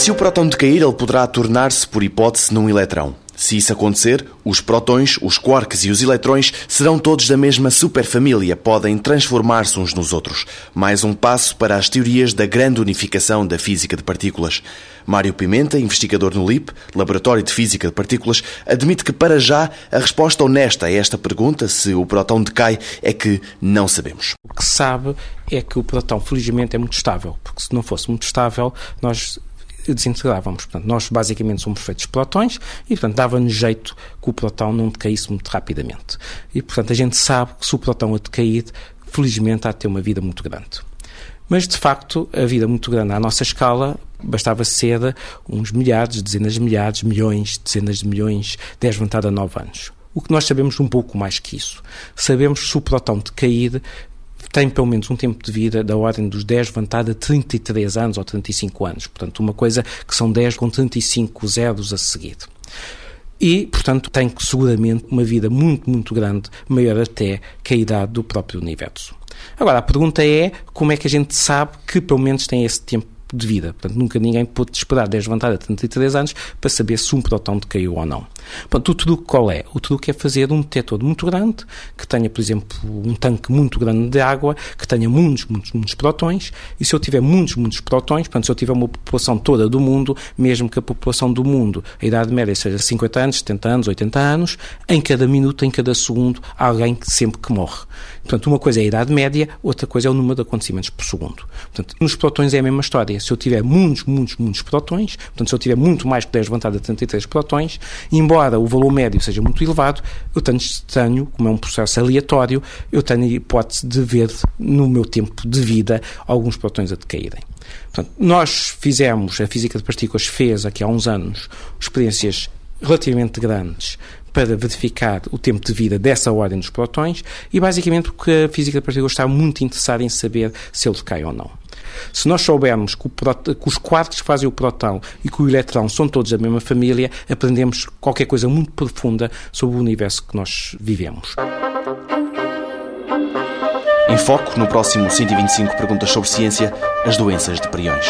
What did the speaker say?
Se o próton decair, ele poderá tornar-se, por hipótese, num eletrão. Se isso acontecer, os prótons, os quarks e os eletrões serão todos da mesma superfamília, podem transformar-se uns nos outros. Mais um passo para as teorias da grande unificação da física de partículas. Mário Pimenta, investigador no LIP, Laboratório de Física de Partículas, admite que para já a resposta honesta a esta pergunta, se o próton decai, é que não sabemos. O que sabe é que o próton, felizmente, é muito estável, porque se não fosse muito estável, nós desintegrávamos. Portanto, nós basicamente somos feitos de protões e, portanto, dava-nos jeito que o protão não decaísse muito rapidamente. E, portanto, a gente sabe que se o protão a decair, felizmente há de ter uma vida muito grande. Mas, de facto, a vida muito grande à nossa escala bastava ser uns milhares, dezenas de milhares, milhões, dezenas de milhões, 10 vontade a 9 anos. O que nós sabemos um pouco mais que isso. Sabemos que se o protão decair, tem pelo menos um tempo de vida da ordem dos 10 levantado a 33 anos ou 35 anos. Portanto, uma coisa que são 10 com 35 zeros a seguir. E, portanto, tem seguramente uma vida muito, muito grande, maior até que a idade do próprio universo. Agora, a pergunta é como é que a gente sabe que pelo menos tem esse tempo de vida. Portanto, nunca ninguém pôde esperar 10 levantar a 33 anos para saber se um próton decaiu ou não. Portanto, o truque qual é? O truque é fazer um detetor muito grande, que tenha, por exemplo, um tanque muito grande de água, que tenha muitos, muitos, muitos prótons, e se eu tiver muitos, muitos prótons, portanto, se eu tiver uma população toda do mundo, mesmo que a população do mundo, a idade média seja 50 anos, 70 anos, 80 anos, em cada minuto, em cada segundo, há alguém que sempre que morre. Portanto, uma coisa é a idade média, outra coisa é o número de acontecimentos por segundo. Portanto, nos prótons é a mesma história. Se eu tiver muitos, muitos, muitos prótons, portanto, se eu tiver muito mais que 10 levantado a 33 prótons, embora o valor médio seja muito elevado, eu tenho, tenho, como é um processo aleatório, eu tenho a hipótese de ver no meu tempo de vida alguns prótons a decaírem. Portanto, nós fizemos, a física de partículas fez aqui há uns anos experiências relativamente grandes para verificar o tempo de vida dessa ordem dos protões e basicamente porque a física de partículas está muito interessada em saber se ele decai ou não. Se nós soubermos que, que, os quartos que fazem o próton e que o eletrão são todos da mesma família, aprendemos qualquer coisa muito profunda sobre o universo que nós vivemos. Em foco, no próximo 125 Perguntas sobre Ciência, as doenças de priões.